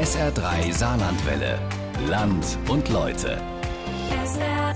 SR3 Saarlandwelle. Land und Leute. SR3.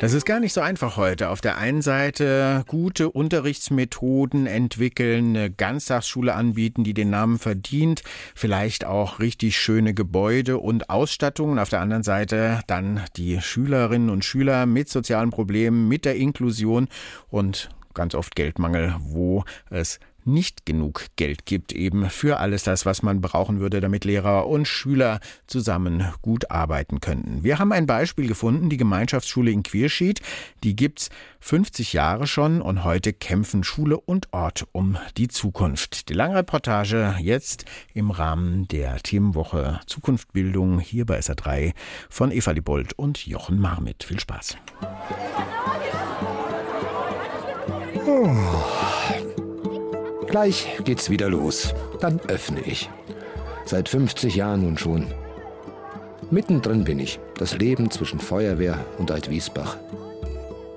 Das ist gar nicht so einfach heute. Auf der einen Seite gute Unterrichtsmethoden entwickeln, eine Ganztagsschule anbieten, die den Namen verdient, vielleicht auch richtig schöne Gebäude und Ausstattungen. Auf der anderen Seite dann die Schülerinnen und Schüler mit sozialen Problemen, mit der Inklusion und ganz oft Geldmangel, wo es nicht genug Geld gibt, eben für alles das, was man brauchen würde, damit Lehrer und Schüler zusammen gut arbeiten könnten. Wir haben ein Beispiel gefunden, die Gemeinschaftsschule in Quierschied. Die gibt's 50 Jahre schon und heute kämpfen Schule und Ort um die Zukunft. Die lange Reportage jetzt im Rahmen der Themenwoche Zukunftbildung hier bei SA3 von Eva Libold und Jochen Marmit. Viel Spaß. Oh. Gleich geht's wieder los. Dann öffne ich. Seit 50 Jahren nun schon. Mittendrin bin ich. Das Leben zwischen Feuerwehr und Altwiesbach.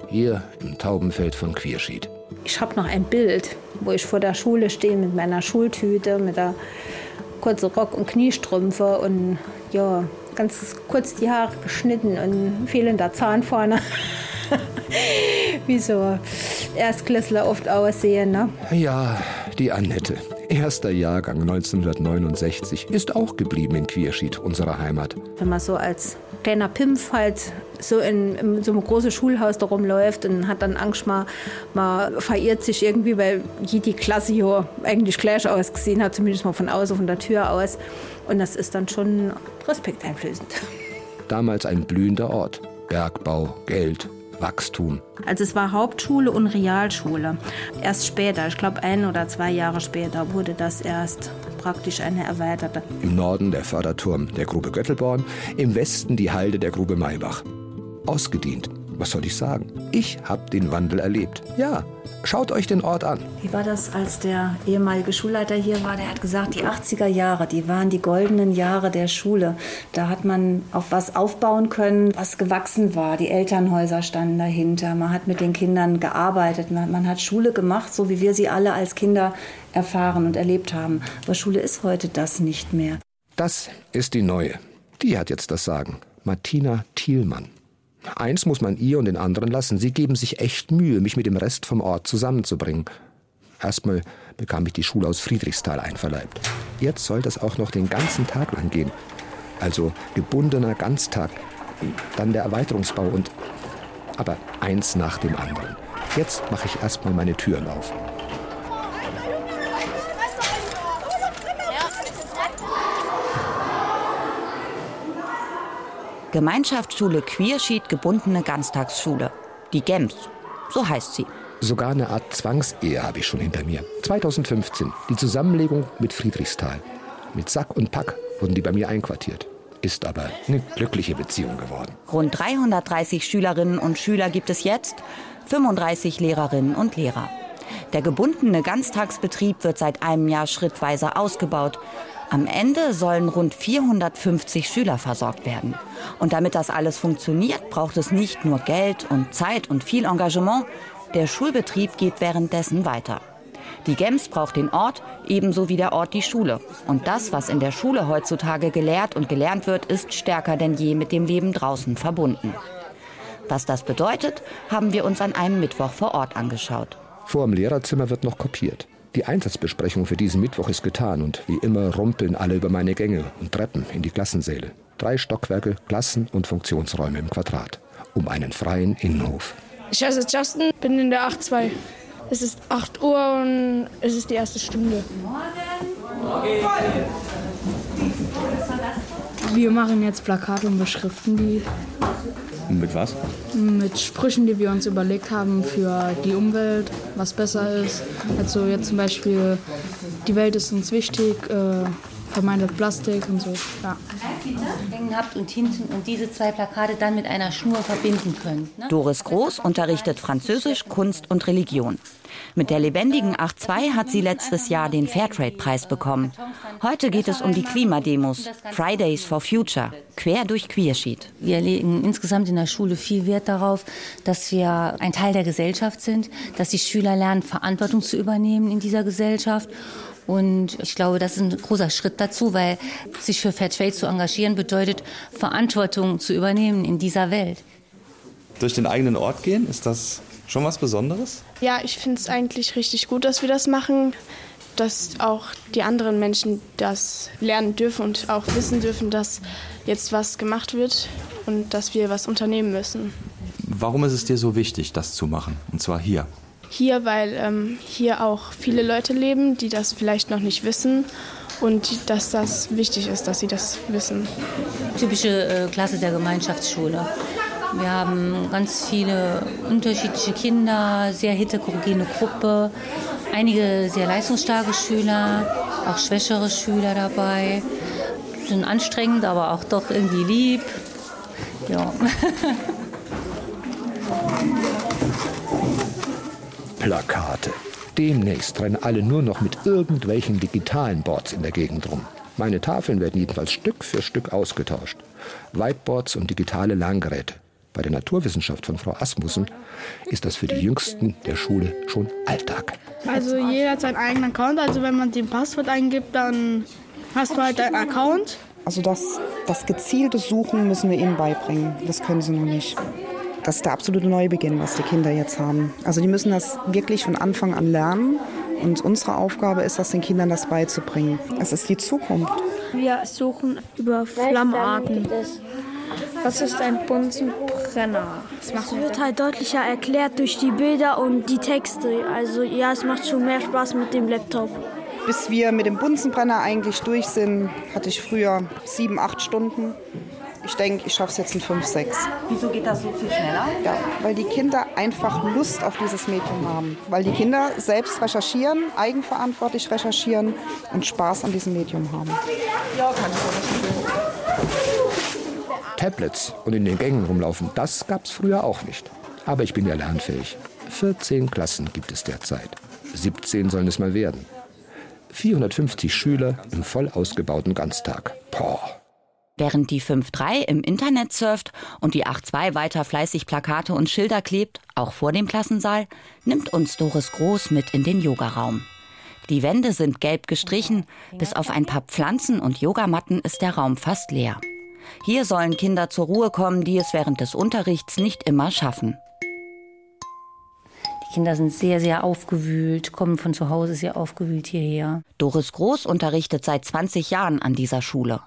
Hier im Taubenfeld von Quierschied. Ich habe noch ein Bild, wo ich vor der Schule stehe mit meiner Schultüte, mit der kurzen Rock- und Kniestrümpfe und ja, ganz kurz die Haare geschnitten und fehlender Zahn vorne. Wie so Erstklässler oft aussehen, ne? Ja, die Annette. Erster Jahrgang 1969 ist auch geblieben in Quierschied, unserer Heimat. Wenn man so als kleiner Pimpf halt so in, in so einem großen Schulhaus da rumläuft und hat dann Angst, man, man verirrt sich irgendwie, weil die Klasse hier eigentlich gleich ausgesehen hat, zumindest mal von außen, von der Tür aus. Und das ist dann schon respekteinflößend. Damals ein blühender Ort. Bergbau, Geld, Wachstum. Also es war Hauptschule und Realschule. Erst später, ich glaube ein oder zwei Jahre später, wurde das erst praktisch eine erweiterte. Im Norden der Förderturm der Grube Göttelborn, im Westen die Halde der Grube Maybach. Ausgedient. Was soll ich sagen? Ich habe den Wandel erlebt. Ja, schaut euch den Ort an. Wie war das, als der ehemalige Schulleiter hier war? Der hat gesagt, die 80er Jahre, die waren die goldenen Jahre der Schule. Da hat man auf was aufbauen können, was gewachsen war. Die Elternhäuser standen dahinter. Man hat mit den Kindern gearbeitet. Man, man hat Schule gemacht, so wie wir sie alle als Kinder erfahren und erlebt haben. Aber Schule ist heute das nicht mehr. Das ist die neue. Die hat jetzt das Sagen. Martina Thielmann. Eins muss man ihr und den anderen lassen. Sie geben sich echt Mühe, mich mit dem Rest vom Ort zusammenzubringen. Erstmal bekam ich die Schule aus Friedrichsthal einverleibt. Jetzt soll das auch noch den ganzen Tag lang gehen. Also gebundener Ganztag. Dann der Erweiterungsbau und. Aber eins nach dem anderen. Jetzt mache ich erstmal meine Türen auf. Gemeinschaftsschule Quierschied gebundene Ganztagsschule. Die GEMS, so heißt sie. Sogar eine Art Zwangsehe habe ich schon hinter mir. 2015, die Zusammenlegung mit Friedrichsthal. Mit Sack und Pack wurden die bei mir einquartiert. Ist aber eine glückliche Beziehung geworden. Rund 330 Schülerinnen und Schüler gibt es jetzt, 35 Lehrerinnen und Lehrer. Der gebundene Ganztagsbetrieb wird seit einem Jahr schrittweise ausgebaut. Am Ende sollen rund 450 Schüler versorgt werden. Und damit das alles funktioniert, braucht es nicht nur Geld und Zeit und viel Engagement. Der Schulbetrieb geht währenddessen weiter. Die GEMS braucht den Ort, ebenso wie der Ort die Schule. Und das, was in der Schule heutzutage gelehrt und gelernt wird, ist stärker denn je mit dem Leben draußen verbunden. Was das bedeutet, haben wir uns an einem Mittwoch vor Ort angeschaut. Vor dem Lehrerzimmer wird noch kopiert. Die Einsatzbesprechung für diesen Mittwoch ist getan und wie immer rumpeln alle über meine Gänge und Treppen in die Klassensäle. Drei Stockwerke, Klassen und Funktionsräume im Quadrat. Um einen freien Innenhof. Ich heiße Justin, bin in der 8.2. Es ist 8 Uhr und es ist die erste Stunde. Wir machen jetzt Plakate und beschriften die Mit was? mit Sprüchen, die wir uns überlegt haben für die Umwelt, was besser ist. Also jetzt zum Beispiel, die Welt ist uns wichtig, äh, vermeidet Plastik und so. Ja. hängen habt und hinten und diese zwei Plakate dann mit einer Schnur verbinden könnt. Ne? Doris Groß unterrichtet Französisch, Kunst und Religion. Mit der lebendigen 8.2 hat sie letztes Jahr den Fairtrade-Preis bekommen. Heute geht es um die Klimademos, Fridays for Future, quer durch Queerschied. Wir legen insgesamt in der Schule viel Wert darauf, dass wir ein Teil der Gesellschaft sind, dass die Schüler lernen, Verantwortung zu übernehmen in dieser Gesellschaft Und ich glaube, das ist ein großer Schritt dazu, weil sich für Fairtrade zu engagieren bedeutet, Verantwortung zu übernehmen in dieser Welt. Durch den eigenen Ort gehen, ist das schon was Besonderes? Ja, ich finde es eigentlich richtig gut, dass wir das machen, dass auch die anderen Menschen das lernen dürfen und auch wissen dürfen, dass jetzt was gemacht wird und dass wir was unternehmen müssen. Warum ist es dir so wichtig, das zu machen? Und zwar hier? Hier, weil ähm, hier auch viele Leute leben, die das vielleicht noch nicht wissen und dass das wichtig ist, dass sie das wissen. Typische äh, Klasse der Gemeinschaftsschule. Wir haben ganz viele unterschiedliche Kinder, sehr heterogene Gruppe, einige sehr leistungsstarke Schüler, auch schwächere Schüler dabei. Sind anstrengend, aber auch doch irgendwie lieb. Ja. Plakate. Demnächst rennen alle nur noch mit irgendwelchen digitalen Boards in der Gegend rum. Meine Tafeln werden jedenfalls Stück für Stück ausgetauscht. Whiteboards und digitale Lerngeräte. Bei der Naturwissenschaft von Frau Asmussen ist das für die Jüngsten der Schule schon Alltag. Also jeder hat seinen eigenen Account. Also wenn man den Passwort eingibt, dann hast du halt einen Account. Also das, das gezielte Suchen müssen wir ihnen beibringen. Das können sie noch nicht. Das ist der absolute Neubeginn, was die Kinder jetzt haben. Also die müssen das wirklich von Anfang an lernen. Und unsere Aufgabe ist es, den Kindern das beizubringen. Es ist die Zukunft. Wir suchen über Flammarten. Was ist ein Bunsenbrenner? Es wird halt deutlicher erklärt durch die Bilder und die Texte. Also ja, es macht schon mehr Spaß mit dem Laptop. Bis wir mit dem Bunsenbrenner eigentlich durch sind, hatte ich früher sieben, acht Stunden. Ich denke, ich schaffe es jetzt in fünf, sechs. Wieso geht das so viel schneller? Ja, weil die Kinder einfach Lust auf dieses Medium haben. Weil die Kinder selbst recherchieren, eigenverantwortlich recherchieren und Spaß an diesem Medium haben. Ja, kann ich so nicht Tablets und in den Gängen rumlaufen, das gab es früher auch nicht. Aber ich bin ja lernfähig. 14 Klassen gibt es derzeit. 17 sollen es mal werden. 450 Schüler im voll ausgebauten Ganztag. Boah. Während die 5.3 im Internet surft und die 8.2 weiter fleißig Plakate und Schilder klebt, auch vor dem Klassensaal, nimmt uns Doris Groß mit in den Yogaraum. Die Wände sind gelb gestrichen, bis auf ein paar Pflanzen und Yogamatten ist der Raum fast leer. Hier sollen Kinder zur Ruhe kommen, die es während des Unterrichts nicht immer schaffen. Die Kinder sind sehr, sehr aufgewühlt, kommen von zu Hause sehr aufgewühlt hierher. Doris Groß unterrichtet seit 20 Jahren an dieser Schule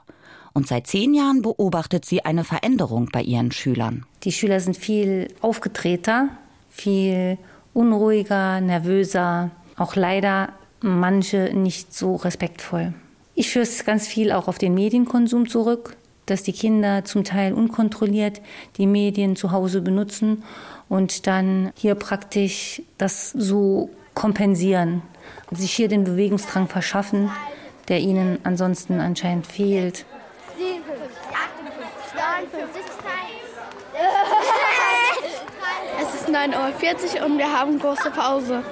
und seit zehn Jahren beobachtet sie eine Veränderung bei ihren Schülern. Die Schüler sind viel aufgetreter, viel unruhiger, nervöser, auch leider manche nicht so respektvoll. Ich führe es ganz viel auch auf den Medienkonsum zurück, dass die Kinder zum Teil unkontrolliert die Medien zu Hause benutzen und dann hier praktisch das so kompensieren, sich hier den Bewegungsdrang verschaffen, der ihnen ansonsten anscheinend fehlt. Es ist 9.40 Uhr und wir haben große Pause.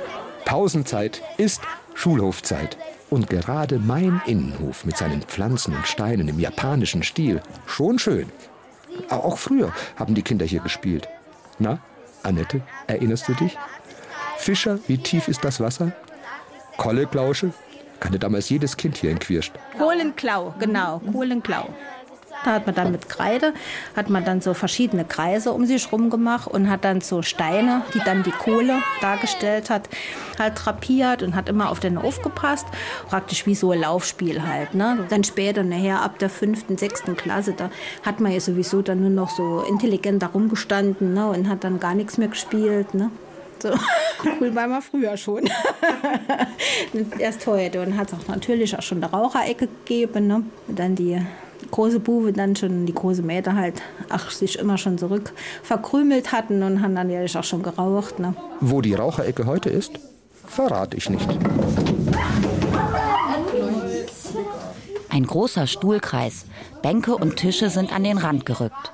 Pausenzeit ist Schulhofzeit. Und gerade mein Innenhof mit seinen Pflanzen und Steinen im japanischen Stil, schon schön. Auch früher haben die Kinder hier gespielt. Na, Annette, erinnerst du dich? Fischer, wie tief ist das Wasser? Kolleklausche, kannte damals jedes Kind hier in Quirst. Kohlenklau, genau, Kohlenklau. Da hat man dann mit Kreide, hat man dann so verschiedene Kreise um sich rum gemacht und hat dann so Steine, die dann die Kohle dargestellt hat, halt drapiert und hat immer auf den aufgepasst. Praktisch wie so ein Laufspiel halt. Ne? Dann später, nachher ab der fünften, sechsten Klasse, da hat man ja sowieso dann nur noch so intelligent da rumgestanden ne? und hat dann gar nichts mehr gespielt. Ne? So. Cool war man früher schon. Erst heute. Und hat es auch natürlich auch schon eine Raucherecke gegeben. Ne? Dann die große Buwe dann schon, die große Mädel halt, ach, sich immer schon zurück verkrümelt hatten und haben dann ja auch schon geraucht. Ne? Wo die Raucherecke heute ist, verrate ich nicht. Ein großer Stuhlkreis. Bänke und Tische sind an den Rand gerückt.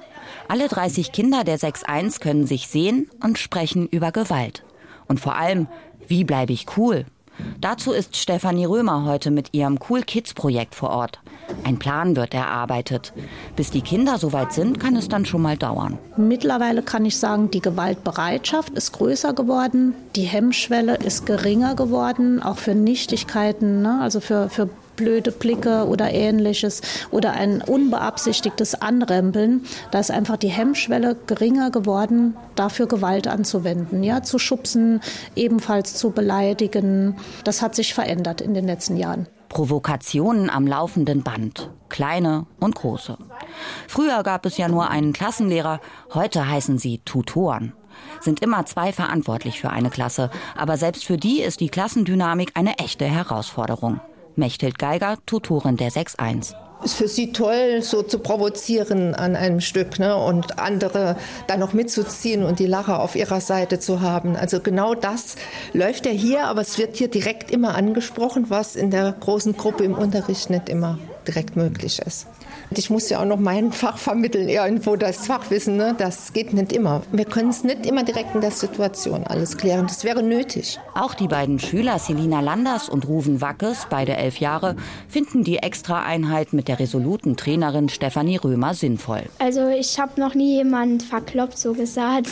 Alle 30 Kinder der 6.1 können sich sehen und sprechen über Gewalt. Und vor allem, wie bleibe ich cool? Dazu ist Stefanie Römer heute mit ihrem Cool Kids Projekt vor Ort. Ein Plan wird erarbeitet. Bis die Kinder soweit sind, kann es dann schon mal dauern. Mittlerweile kann ich sagen, die Gewaltbereitschaft ist größer geworden, die Hemmschwelle ist geringer geworden, auch für Nichtigkeiten, ne? also für, für blöde Blicke oder ähnliches oder ein unbeabsichtigtes Anrempeln. Da ist einfach die Hemmschwelle geringer geworden, dafür Gewalt anzuwenden, ja, zu schubsen, ebenfalls zu beleidigen. Das hat sich verändert in den letzten Jahren. Provokationen am laufenden Band, kleine und große. Früher gab es ja nur einen Klassenlehrer, heute heißen sie Tutoren sind immer zwei verantwortlich für eine Klasse. Aber selbst für die ist die Klassendynamik eine echte Herausforderung. Mechthild Geiger, Tutorin der 6.1 ist für sie toll, so zu provozieren an einem Stück ne? und andere dann noch mitzuziehen und die Lacher auf ihrer Seite zu haben. Also genau das läuft ja hier, aber es wird hier direkt immer angesprochen, was in der großen Gruppe im Unterricht nicht immer direkt möglich ist. Ich muss ja auch noch mein Fach vermitteln, irgendwo das Fachwissen. Ne? Das geht nicht immer. Wir können es nicht immer direkt in der Situation alles klären. Das wäre nötig. Auch die beiden Schüler Selina Landers und Ruven Wackes, beide elf Jahre, finden die Extra-Einheit mit der resoluten Trainerin Stefanie Römer sinnvoll. Also ich habe noch nie jemand verkloppt, so gesagt.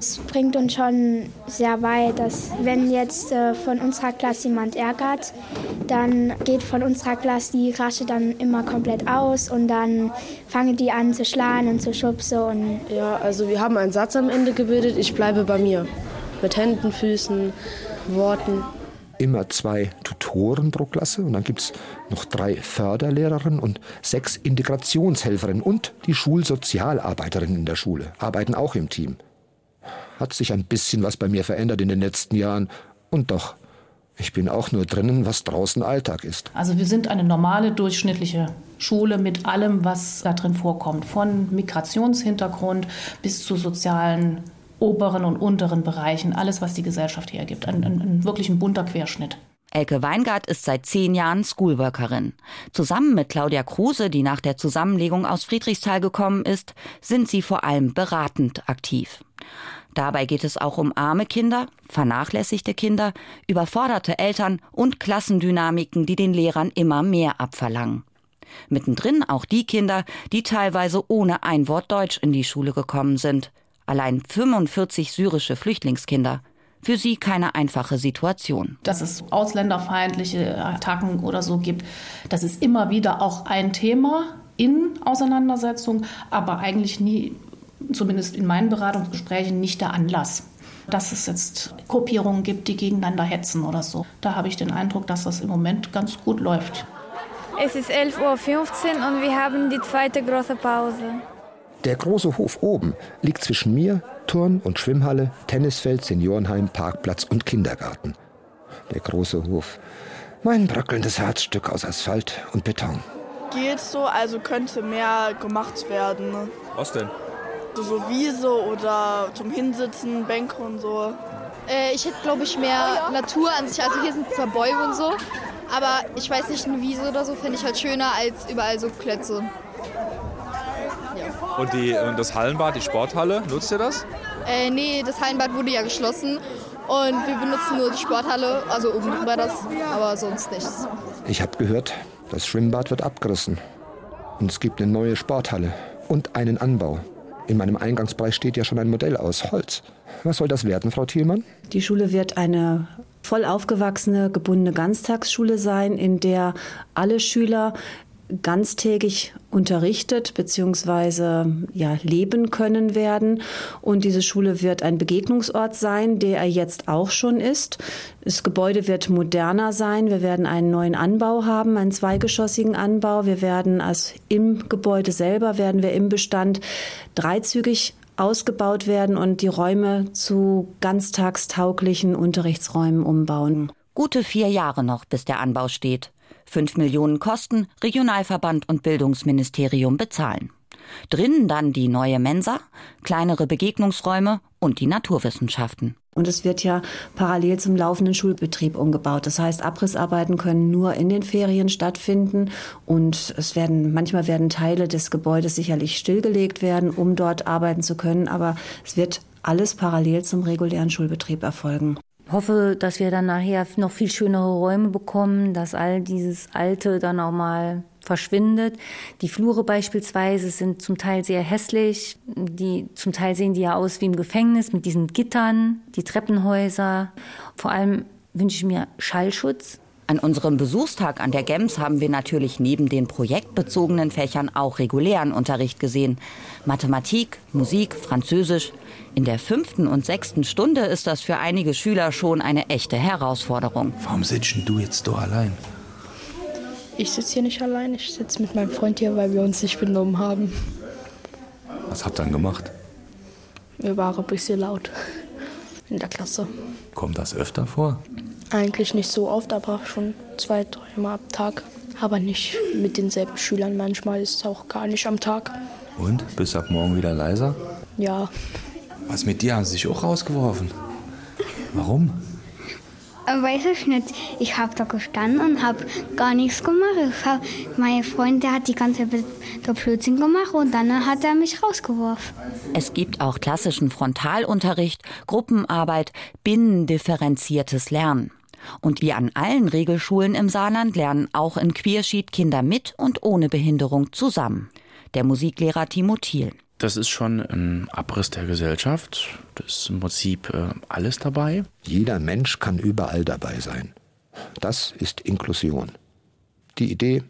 Es bringt uns schon sehr weit, dass wenn jetzt äh, von unserer Klasse jemand ärgert, dann geht von unserer Klasse die Rasche dann immer komplett aus und dann fangen die an zu schlagen und zu schubsen. Und ja, also wir haben einen Satz am Ende gebildet, ich bleibe bei mir. Mit Händen, Füßen, Worten immer zwei Tutoren pro Klasse und dann gibt es noch drei Förderlehrerinnen und sechs Integrationshelferinnen und die Schulsozialarbeiterinnen in der Schule arbeiten auch im Team hat sich ein bisschen was bei mir verändert in den letzten Jahren. Und doch, ich bin auch nur drinnen, was draußen Alltag ist. Also wir sind eine normale, durchschnittliche Schule mit allem, was da drin vorkommt. Von Migrationshintergrund bis zu sozialen oberen und unteren Bereichen. Alles, was die Gesellschaft hergibt. Ein, ein, ein wirklich ein bunter Querschnitt. Elke Weingart ist seit zehn Jahren Schoolworkerin. Zusammen mit Claudia Kruse, die nach der Zusammenlegung aus Friedrichsthal gekommen ist, sind sie vor allem beratend aktiv. Dabei geht es auch um arme Kinder, vernachlässigte Kinder, überforderte Eltern und Klassendynamiken, die den Lehrern immer mehr abverlangen. Mittendrin auch die Kinder, die teilweise ohne ein Wort Deutsch in die Schule gekommen sind. Allein 45 syrische Flüchtlingskinder. Für sie keine einfache Situation. Dass es ausländerfeindliche Attacken oder so gibt, das ist immer wieder auch ein Thema in Auseinandersetzung, aber eigentlich nie zumindest in meinen Beratungsgesprächen, nicht der Anlass dass es jetzt Gruppierungen gibt, die gegeneinander hetzen oder so. Da habe ich den Eindruck, dass das im Moment ganz gut läuft. Es ist 11.15 Uhr und wir haben die zweite große Pause. Der große Hof oben liegt zwischen mir, Turn- und Schwimmhalle, Tennisfeld, Seniorenheim, Parkplatz und Kindergarten. Der große Hof. Mein bröckelndes Herzstück aus Asphalt und Beton. Geht so, also könnte mehr gemacht werden. Was denn? So Wiese oder zum Hinsitzen, Bänke und so. Äh, ich hätte, glaube ich, mehr. Natur an sich. Also hier sind zwar Bäume und so, aber ich weiß nicht, eine Wiese oder so fände ich halt schöner als überall so Klötze. Ja. Und, die, und das Hallenbad, die Sporthalle, nutzt ihr das? Äh, nee, das Hallenbad wurde ja geschlossen und wir benutzen nur die Sporthalle, also oben drüber das, aber sonst nichts. Ich habe gehört, das Schwimmbad wird abgerissen und es gibt eine neue Sporthalle und einen Anbau. In meinem Eingangsbereich steht ja schon ein Modell aus Holz. Was soll das werden, Frau Thielmann? Die Schule wird eine voll aufgewachsene, gebundene Ganztagsschule sein, in der alle Schüler ganztägig unterrichtet bzw. Ja, leben können werden. Und diese Schule wird ein Begegnungsort sein, der er jetzt auch schon ist. Das Gebäude wird moderner sein. Wir werden einen neuen Anbau haben, einen zweigeschossigen Anbau. Wir werden als im Gebäude selber werden wir im Bestand dreizügig ausgebaut werden und die Räume zu ganztagstauglichen Unterrichtsräumen umbauen. Gute vier Jahre noch, bis der Anbau steht. 5 Millionen Kosten, Regionalverband und Bildungsministerium bezahlen. Drinnen dann die neue Mensa, kleinere Begegnungsräume und die Naturwissenschaften. Und es wird ja parallel zum laufenden Schulbetrieb umgebaut. Das heißt, Abrissarbeiten können nur in den Ferien stattfinden und es werden manchmal werden Teile des Gebäudes sicherlich stillgelegt werden, um dort arbeiten zu können, aber es wird alles parallel zum regulären Schulbetrieb erfolgen. Hoffe, dass wir dann nachher noch viel schönere Räume bekommen, dass all dieses Alte dann auch mal verschwindet. Die Flure beispielsweise sind zum Teil sehr hässlich. Die, zum Teil sehen die ja aus wie im Gefängnis mit diesen Gittern, die Treppenhäuser. Vor allem wünsche ich mir Schallschutz. An unserem Besuchstag an der GEMS haben wir natürlich neben den projektbezogenen Fächern auch regulären Unterricht gesehen. Mathematik, Musik, Französisch. In der fünften und sechsten Stunde ist das für einige Schüler schon eine echte Herausforderung. Warum sitzt du jetzt da allein? Ich sitze hier nicht allein, ich sitze mit meinem Freund hier, weil wir uns nicht benommen haben. Was habt ihr dann gemacht? Wir waren ein bisschen laut in der Klasse. Kommt das öfter vor? Eigentlich nicht so oft, aber schon zwei, dreimal am Tag. Aber nicht mit denselben Schülern. Manchmal ist es auch gar nicht am Tag. Und? Bist ab morgen wieder leiser? Ja. Was mit dir? Haben sie sich auch rausgeworfen? Warum? Weiß ich nicht. Ich habe da gestanden und habe gar nichts gemacht. Ich hab, mein Freund der hat die ganze Zeit der Blödsinn gemacht und dann hat er mich rausgeworfen. Es gibt auch klassischen Frontalunterricht, Gruppenarbeit, binnendifferenziertes Lernen. Und wie an allen Regelschulen im Saarland lernen auch in Queerschied Kinder mit und ohne Behinderung zusammen. Der Musiklehrer Timo Thiel. Das ist schon ein Abriss der Gesellschaft. Das ist im Prinzip äh, alles dabei. Jeder Mensch kann überall dabei sein. Das ist Inklusion. Die Idee,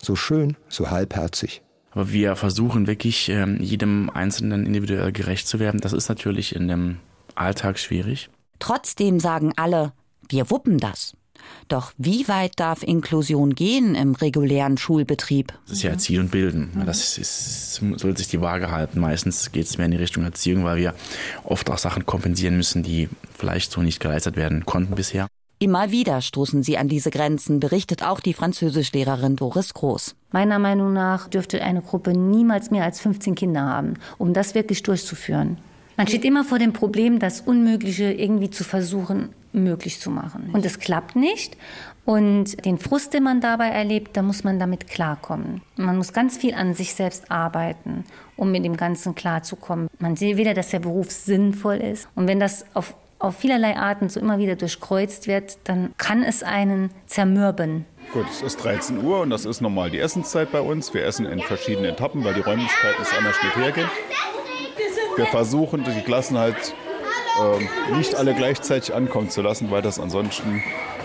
so schön, so halbherzig. Aber wir versuchen wirklich, ähm, jedem Einzelnen individuell gerecht zu werden. Das ist natürlich in dem Alltag schwierig. Trotzdem sagen alle, wir wuppen das. Doch wie weit darf Inklusion gehen im regulären Schulbetrieb? Das ist ja Erziehen und Bilden. Das ist, soll sich die Waage halten. Meistens geht es mehr in die Richtung Erziehung, weil wir oft auch Sachen kompensieren müssen, die vielleicht so nicht geleistet werden konnten bisher. Immer wieder stoßen sie an diese Grenzen, berichtet auch die Französischlehrerin Doris Groß. Meiner Meinung nach dürfte eine Gruppe niemals mehr als 15 Kinder haben, um das wirklich durchzuführen. Man steht immer vor dem Problem, das Unmögliche irgendwie zu versuchen, möglich zu machen. Und es klappt nicht. Und den Frust, den man dabei erlebt, da muss man damit klarkommen. Man muss ganz viel an sich selbst arbeiten, um mit dem Ganzen klarzukommen. Man sieht wieder, dass der Beruf sinnvoll ist. Und wenn das auf, auf vielerlei Arten so immer wieder durchkreuzt wird, dann kann es einen zermürben. Gut, es ist 13 Uhr und das ist normal die Essenszeit bei uns. Wir essen in verschiedenen Etappen, weil die Räumlichkeiten es anders nicht hergehen. Wir versuchen, die Klassen halt äh, nicht alle gleichzeitig ankommen zu lassen, weil das ansonsten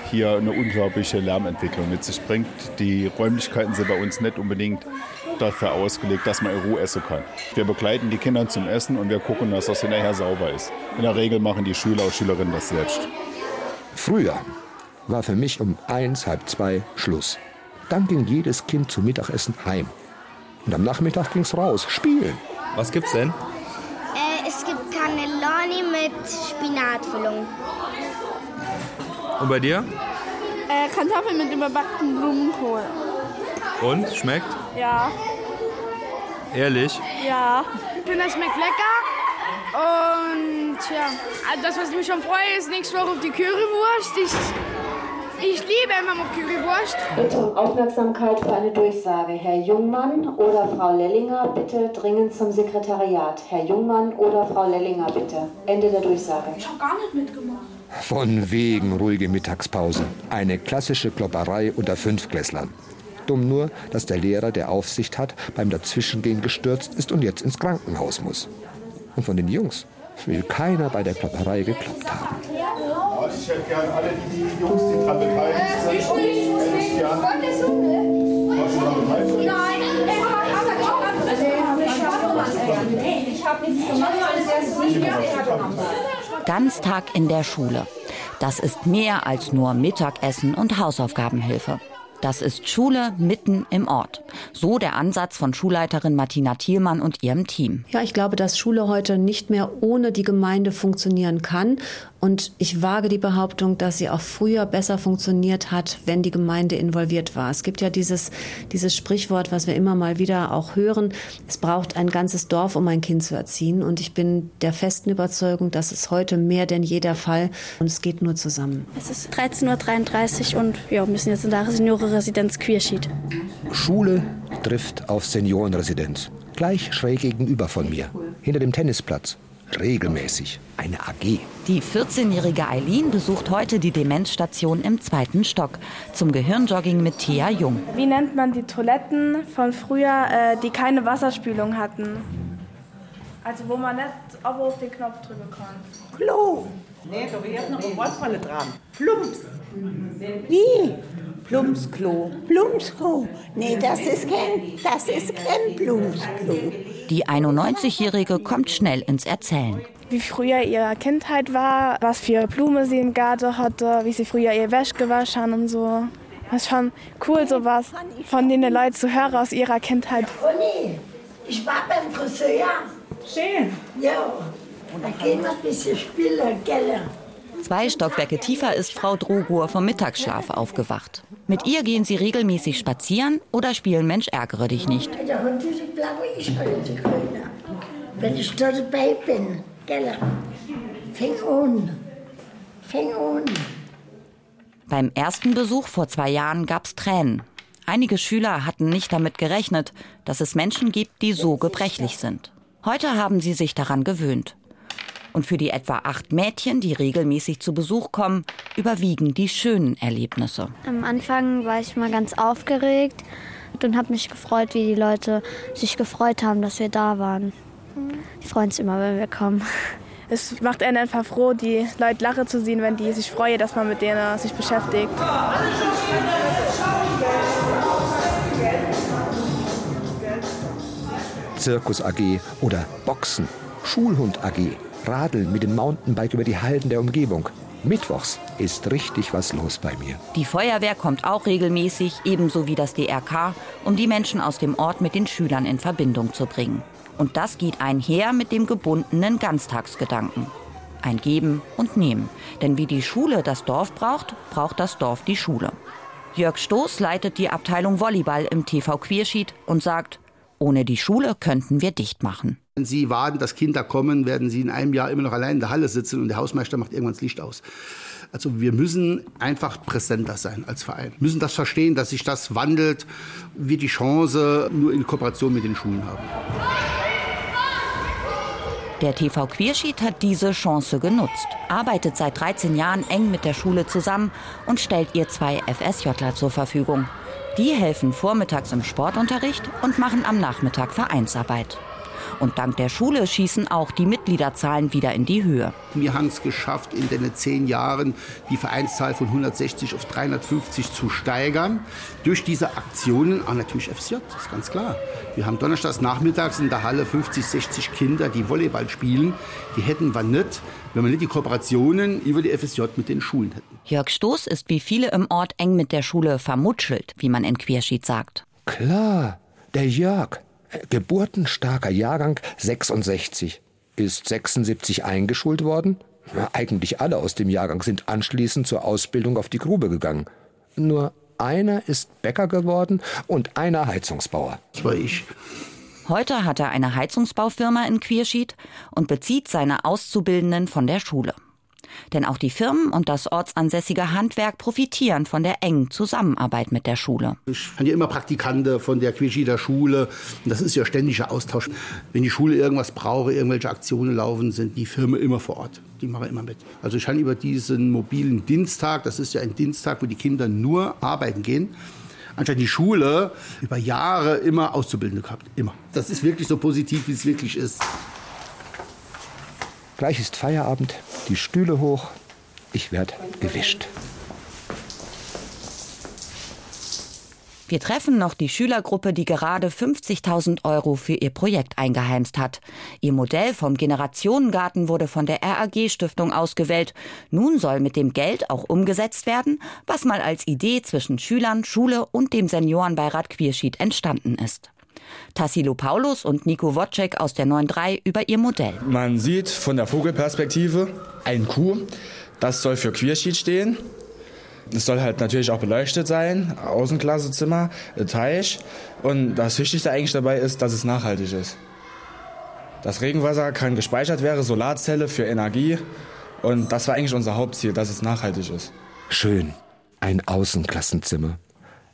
hier eine unglaubliche Lärmentwicklung mit sich bringt. Die Räumlichkeiten sind bei uns nicht unbedingt dafür ausgelegt, dass man in Ruhe essen kann. Wir begleiten die Kinder zum Essen und wir gucken, dass das hinterher sauber ist. In der Regel machen die Schüler und Schülerinnen das selbst. Früher war für mich um eins, halb zwei Schluss. Dann ging jedes Kind zum Mittagessen heim. Und am Nachmittag ging's raus, spielen. Was gibt's denn? Cannelloni mit Spinatfüllung. Und bei dir? Äh, Kartoffeln mit überbacktem Blumenkohl. Und? Schmeckt? Ja. Ehrlich? Ja. Ich finde, das schmeckt lecker. Und ja, also das, was ich mich schon freue, ist nächste Woche auf die Currywurst. Ich, ich liebe immer noch Currywurst. Bitte um Aufmerksamkeit für eine Durchsage. Herr Jungmann oder Frau Lellinger, bitte dringend zum Sekretariat. Herr Jungmann oder Frau Lellinger, bitte. Ende der Durchsage. Ich habe gar nicht mitgemacht. Von wegen ruhige Mittagspause. Eine klassische Klopperei unter Fünfklässlern. Dumm nur, dass der Lehrer, der Aufsicht hat, beim Dazwischengehen gestürzt ist und jetzt ins Krankenhaus muss. Und von den Jungs will keiner bei der Klopperei gekloppt haben. Ich hätte gerne alle die, die Jungs, die daran beteiligt sind. hätte ich gern. Was daran beteiligt sind? Ich habe nichts gemacht, alles erst nicht mehr hergenommen. Ganztag in der Schule. Das ist mehr als nur Mittagessen und Hausaufgabenhilfe. Das ist Schule mitten im Ort. So der Ansatz von Schulleiterin Martina Thielmann und ihrem Team. Ja, ich glaube, dass Schule heute nicht mehr ohne die Gemeinde funktionieren kann. Und ich wage die Behauptung, dass sie auch früher besser funktioniert hat, wenn die Gemeinde involviert war. Es gibt ja dieses, dieses Sprichwort, was wir immer mal wieder auch hören. Es braucht ein ganzes Dorf, um ein Kind zu erziehen. Und ich bin der festen Überzeugung, dass es heute mehr denn je der Fall. Und es geht nur zusammen. Es ist 13.33 Uhr und ja, wir müssen jetzt in der Seniorenresidenz Queerschied. Schule trifft auf Seniorenresidenz. Gleich schräg gegenüber von mir, hinter dem Tennisplatz. Regelmäßig. Eine AG. Die 14-jährige Eileen besucht heute die Demenzstation im zweiten Stock zum Gehirnjogging mit Thea Jung. Wie nennt man die Toiletten von früher, äh, die keine Wasserspülung hatten? Also wo man nicht aber auf den Knopf drücken kann. Klo. Nee, da wäre noch ein Wortfalle dran. Plumps. Wie? Plumpsklo. Plumpsklo. Nee, das ist kein, das ist kein Plumpsklo. Die 91-Jährige kommt schnell ins Erzählen. Wie früher ihre Kindheit war, was für Blumen sie im Garten hatte, wie sie früher ihr Wäsch gewaschen haben und so. Das ist schon cool, sowas von den Leuten zu hören aus ihrer Kindheit. Conny, ich war beim Friseur. Schön. Ja. Da gehen wir ein bisschen spielen, gell? Zwei Stockwerke tiefer ist Frau Drogur vom Mittagsschlaf aufgewacht. Mit ihr gehen sie regelmäßig spazieren oder spielen Mensch ärgere dich nicht. Der Hund ist ich. Wenn ich da dabei bin, gell? An. Fäng an. Beim ersten Besuch vor zwei Jahren gab es Tränen. Einige Schüler hatten nicht damit gerechnet, dass es Menschen gibt, die so gebrechlich sind. Heute haben sie sich daran gewöhnt. Und für die etwa acht Mädchen, die regelmäßig zu Besuch kommen, überwiegen die schönen Erlebnisse. Am Anfang war ich mal ganz aufgeregt und habe mich gefreut, wie die Leute sich gefreut haben, dass wir da waren. Die freuen sich immer, wenn wir kommen. Es macht einen einfach froh, die Leute lachen zu sehen, wenn die sich freuen, dass man mit denen sich beschäftigt. Zirkus AG oder Boxen, Schulhund AG, Radeln mit dem Mountainbike über die Halden der Umgebung. Mittwochs ist richtig was los bei mir. Die Feuerwehr kommt auch regelmäßig, ebenso wie das DRK, um die Menschen aus dem Ort mit den Schülern in Verbindung zu bringen. Und das geht einher mit dem gebundenen Ganztagsgedanken. Ein Geben und Nehmen. Denn wie die Schule das Dorf braucht, braucht das Dorf die Schule. Jörg Stoß leitet die Abteilung Volleyball im TV Queerschied und sagt, ohne die Schule könnten wir dicht machen. Wenn Sie warten, dass Kinder kommen, werden Sie in einem Jahr immer noch allein in der Halle sitzen und der Hausmeister macht irgendwann das Licht aus. Also wir müssen einfach präsenter sein als Verein. Wir müssen das verstehen, dass sich das wandelt, wir die Chance nur in Kooperation mit den Schulen haben. Der TV Queerschied hat diese Chance genutzt, arbeitet seit 13 Jahren eng mit der Schule zusammen und stellt ihr zwei FSJler zur Verfügung. Die helfen vormittags im Sportunterricht und machen am Nachmittag Vereinsarbeit. Und dank der Schule schießen auch die Mitgliederzahlen wieder in die Höhe. Wir haben es geschafft, in den zehn Jahren die Vereinszahl von 160 auf 350 zu steigern. Durch diese Aktionen, auch natürlich FSJ, das ist ganz klar. Wir haben donnerstags nachmittags in der Halle 50, 60 Kinder, die Volleyball spielen. Die hätten wir nicht, wenn wir nicht die Kooperationen über die FSJ mit den Schulen hätten. Jörg Stoß ist wie viele im Ort eng mit der Schule vermutschelt, wie man in Queerschied sagt. Klar, der Jörg, geburtenstarker Jahrgang 66, ist 76 eingeschult worden. Ja, eigentlich alle aus dem Jahrgang sind anschließend zur Ausbildung auf die Grube gegangen. Nur einer ist Bäcker geworden und einer Heizungsbauer. Das war ich. Heute hat er eine Heizungsbaufirma in Queerschied und bezieht seine Auszubildenden von der Schule. Denn auch die Firmen und das ortsansässige Handwerk profitieren von der engen Zusammenarbeit mit der Schule. Ich habe ja immer Praktikante von der Quischider Schule. Das ist ja ständiger Austausch. Wenn die Schule irgendwas braucht, irgendwelche Aktionen laufen, sind die Firmen immer vor Ort. Die machen immer mit. Also ich habe über diesen mobilen Dienstag, das ist ja ein Dienstag, wo die Kinder nur arbeiten gehen, anstatt die Schule über Jahre immer Auszubildende gehabt. Immer. Das ist wirklich so positiv, wie es wirklich ist. Gleich ist Feierabend, die Stühle hoch, ich werde gewischt. Wir treffen noch die Schülergruppe, die gerade 50.000 Euro für ihr Projekt eingeheimst hat. Ihr Modell vom Generationengarten wurde von der RAG-Stiftung ausgewählt. Nun soll mit dem Geld auch umgesetzt werden, was mal als Idee zwischen Schülern, Schule und dem Seniorenbeirat Queerschied entstanden ist. Tassilo Paulus und Nico Wotczek aus der 9.3 über ihr Modell. Man sieht von der Vogelperspektive ein Kuh. Das soll für Queerschied stehen. Es soll halt natürlich auch beleuchtet sein, Außenklassezimmer, Teich. Und das Wichtigste eigentlich dabei ist, dass es nachhaltig ist. Das Regenwasser kann gespeichert werden, Solarzelle für Energie. Und das war eigentlich unser Hauptziel, dass es nachhaltig ist. Schön. Ein Außenklassenzimmer.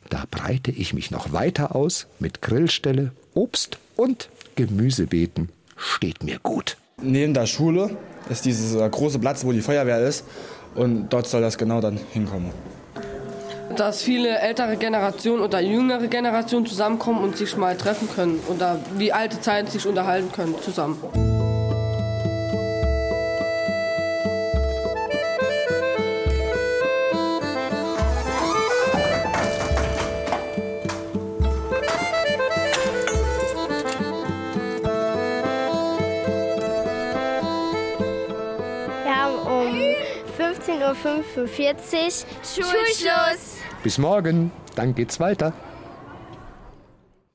Da breite ich mich noch weiter aus mit Grillstelle, Obst und Gemüsebeeten. Steht mir gut. Neben der Schule ist dieser große Platz, wo die Feuerwehr ist. Und dort soll das genau dann hinkommen. Dass viele ältere Generationen oder jüngere Generationen zusammenkommen und sich mal treffen können oder wie alte Zeiten sich unterhalten können zusammen. 15.45 Uhr Schulschluss. Bis morgen, dann geht's weiter.